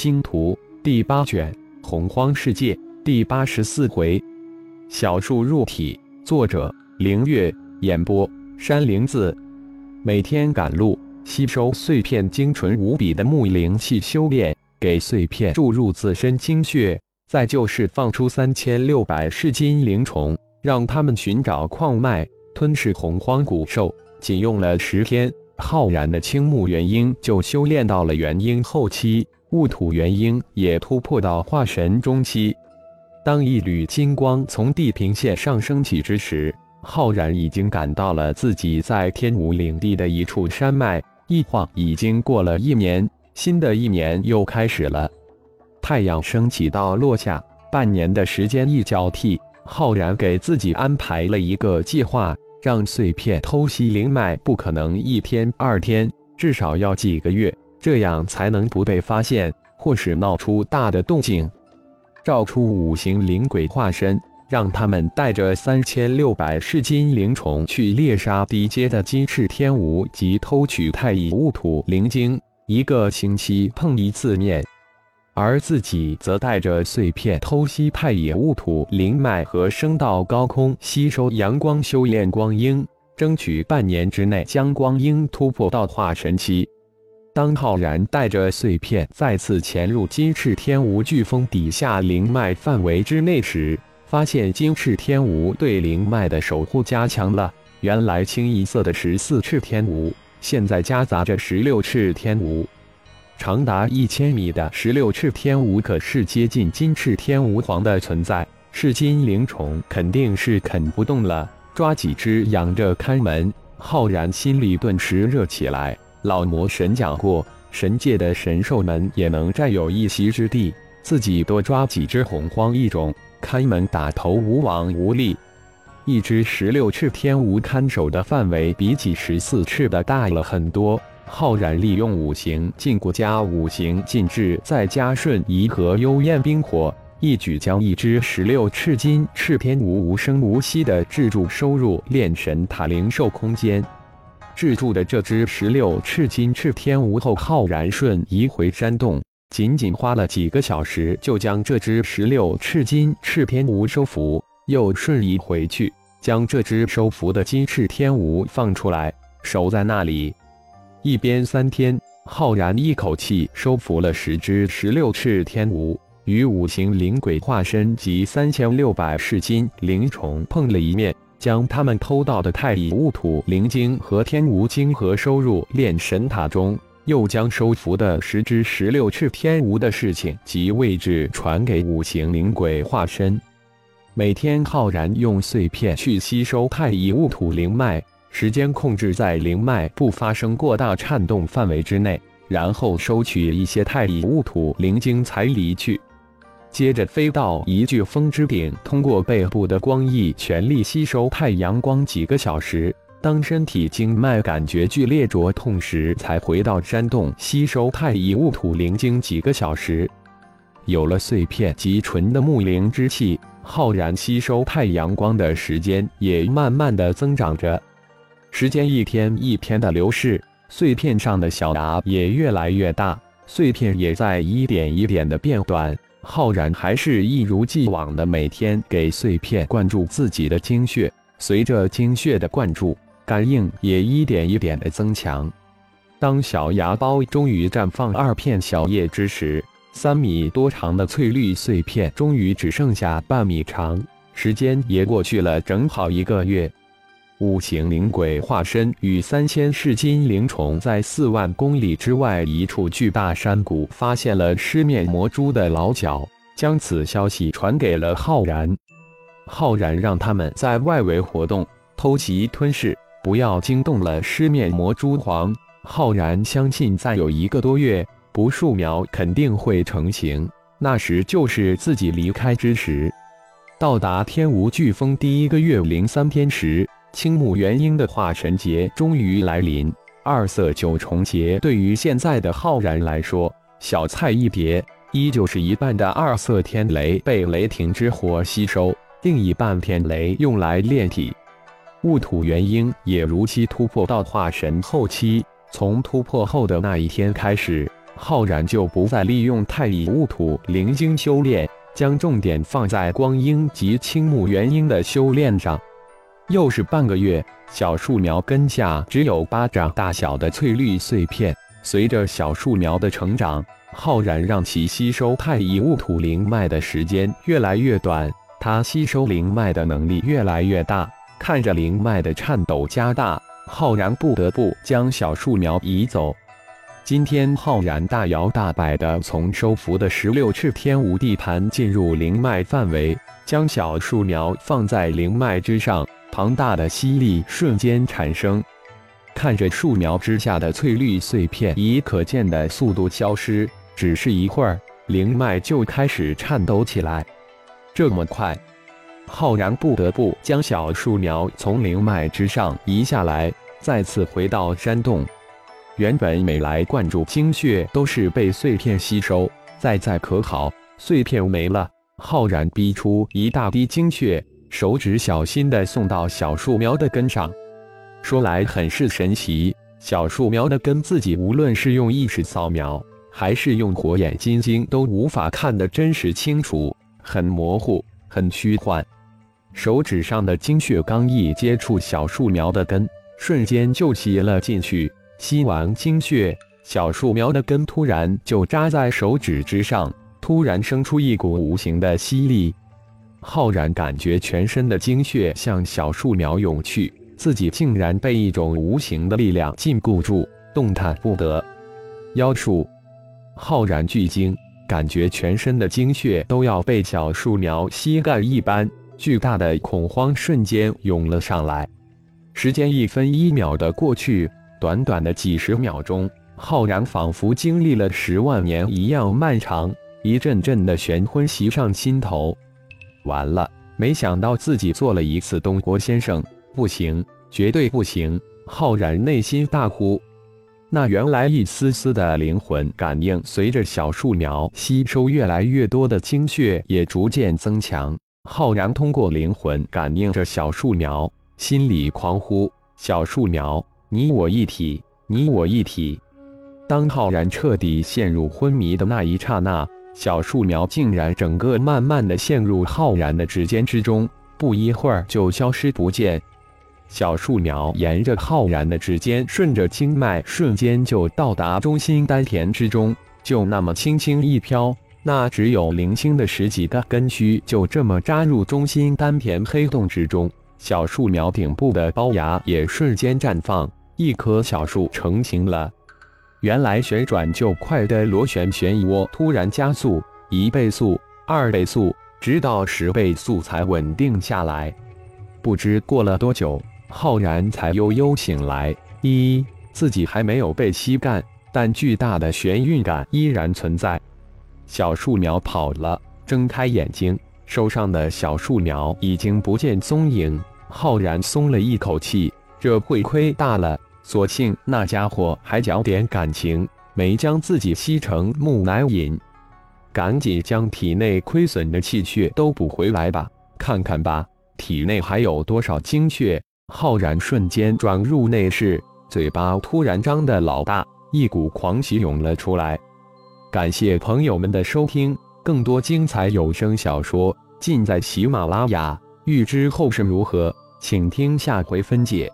星图第八卷洪荒世界第八十四回，小树入体。作者：凌月。演播：山灵子。每天赶路，吸收碎片精纯无比的木灵气修炼，给碎片注入自身精血。再就是放出三千六百噬金灵虫，让他们寻找矿脉，吞噬洪荒古兽。仅用了十天，浩然的青木元婴就修炼到了元婴后期。雾土元婴也突破到化神中期。当一缕金光从地平线上升起之时，浩然已经赶到了自己在天武领地的一处山脉。一晃已经过了一年，新的一年又开始了。太阳升起到落下，半年的时间一交替，浩然给自己安排了一个计划，让碎片偷袭灵脉不可能一天二天，至少要几个月。这样才能不被发现，或是闹出大的动静。召出五行灵鬼化身，让他们带着三千六百噬金灵虫去猎杀低阶的金翅天蜈及偷取太乙戊土灵晶，一个星期碰一次面。而自己则带着碎片偷袭太乙戊土灵脉和升到高空吸收阳光修炼光阴，争取半年之内将光阴突破到化神期。当浩然带着碎片再次潜入金翅天蜈飓风底下灵脉范围之内时，发现金翅天蜈对灵脉的守护加强了。原来清一色的十四翅天蜈，现在夹杂着十六翅天蜈，长达一千米的十六翅天蜈可是接近金翅天蜈皇的存在。是金灵虫肯定是啃不动了，抓几只养着看门。浩然心里顿时热起来。老魔神讲过，神界的神兽们也能占有一席之地。自己多抓几只洪荒异种，开门打头无往无利。一只十六翅天蜈看守的范围比起十四翅的大了很多。浩然利用五行禁锢加五行禁制，再加瞬移和幽焰冰火，一举将一只十六翅金翅天蜈无声无息地制住，收入炼神塔灵兽空间。制住的这只十六赤金赤天蜈后，浩然瞬移回山洞，仅仅花了几个小时，就将这只十六赤金赤天蜈收服，又瞬移回去，将这只收服的金翅天蜈放出来，守在那里。一边三天，浩然一口气收服了十只十六赤天蜈，与五行灵鬼化身及三千六百噬金灵虫碰了一面。将他们偷到的太乙戊土灵晶和天无晶核收入炼神塔中，又将收服的十只十六翅天无的事情及位置传给五行灵鬼化身。每天浩然用碎片去吸收太乙戊土灵脉，时间控制在灵脉不发生过大颤动范围之内，然后收取一些太乙戊土灵晶才离去。接着飞到一巨峰之顶，通过背部的光翼全力吸收太阳光几个小时。当身体经脉感觉剧烈灼痛时，才回到山洞吸收太乙戊土灵晶几个小时。有了碎片及纯的木灵之气，浩然吸收太阳光的时间也慢慢的增长着。时间一天一天的流逝，碎片上的小芽也越来越大，碎片也在一点一点的变短。浩然还是一如既往的每天给碎片灌注自己的精血，随着精血的灌注，感应也一点一点的增强。当小芽苞终于绽放二片小叶之时，三米多长的翠绿碎片终于只剩下半米长。时间也过去了整好一个月。五行灵鬼化身与三千噬金灵虫在四万公里之外一处巨大山谷发现了尸面魔蛛的老脚，将此消息传给了浩然。浩然让他们在外围活动，偷袭吞噬，不要惊动了尸面魔蛛皇。浩然相信，再有一个多月，不树苗肯定会成型，那时就是自己离开之时。到达天无飓风第一个月零三天时。青木元婴的化神劫终于来临，二色九重劫对于现在的浩然来说，小菜一碟。依旧是一半的二色天雷被雷霆之火吸收，另一半天雷用来炼体。雾土元婴也如期突破到化神后期。从突破后的那一天开始，浩然就不再利用太乙戊土灵晶修炼，将重点放在光阴及青木元婴的修炼上。又是半个月，小树苗根下只有巴掌大小的翠绿碎片。随着小树苗的成长，浩然让其吸收太乙戊土灵脉的时间越来越短，它吸收灵脉的能力越来越大。看着灵脉的颤抖加大，浩然不得不将小树苗移走。今天，浩然大摇大摆地从收服的十六赤天无地盘进入灵脉范围，将小树苗放在灵脉之上，庞大的吸力瞬间产生。看着树苗之下的翠绿碎片以可见的速度消失，只是一会儿，灵脉就开始颤抖起来。这么快，浩然不得不将小树苗从灵脉之上移下来，再次回到山洞。原本每来灌注精血都是被碎片吸收，再再可好，碎片没了，浩然逼出一大滴精血，手指小心地送到小树苗的根上。说来很是神奇，小树苗的根自己无论是用意识扫描，还是用火眼金睛，都无法看得真实清楚，很模糊，很虚幻。手指上的精血刚一接触小树苗的根，瞬间就吸了进去。吸完精血，小树苗的根突然就扎在手指之上，突然生出一股无形的吸力。浩然感觉全身的精血向小树苗涌去。自己竟然被一种无形的力量禁锢住，动弹不得。妖术，浩然巨惊，感觉全身的精血都要被小树苗吸干一般，巨大的恐慌瞬间涌了上来。时间一分一秒的过去，短短的几十秒钟，浩然仿佛经历了十万年一样漫长，一阵阵的玄昏袭上心头。完了，没想到自己做了一次东国先生。不行，绝对不行！浩然内心大呼。那原来一丝丝的灵魂感应，随着小树苗吸收越来越多的精血，也逐渐增强。浩然通过灵魂感应着小树苗，心里狂呼：“小树苗，你我一体，你我一体！”当浩然彻底陷入昏迷的那一刹那，小树苗竟然整个慢慢的陷入浩然的指尖之中，不一会儿就消失不见。小树苗沿着浩然的指尖，顺着经脉，瞬间就到达中心丹田之中，就那么轻轻一飘，那只有零星的十几个根须就这么扎入中心丹田黑洞之中。小树苗顶部的包芽也瞬间绽放，一棵小树成型了。原来旋转就快的螺旋漩涡突然加速，一倍速、二倍速，直到十倍速才稳定下来。不知过了多久。浩然才悠悠醒来，一自己还没有被吸干，但巨大的眩晕感依然存在。小树苗跑了，睁开眼睛，手上的小树苗已经不见踪影。浩然松了一口气，这会亏大了，所幸那家伙还讲点感情，没将自己吸成木乃伊。赶紧将体内亏损的气血都补回来吧，看看吧，体内还有多少精血。浩然瞬间转入内室，嘴巴突然张得老大，一股狂喜涌了出来。感谢朋友们的收听，更多精彩有声小说尽在喜马拉雅。欲知后事如何，请听下回分解。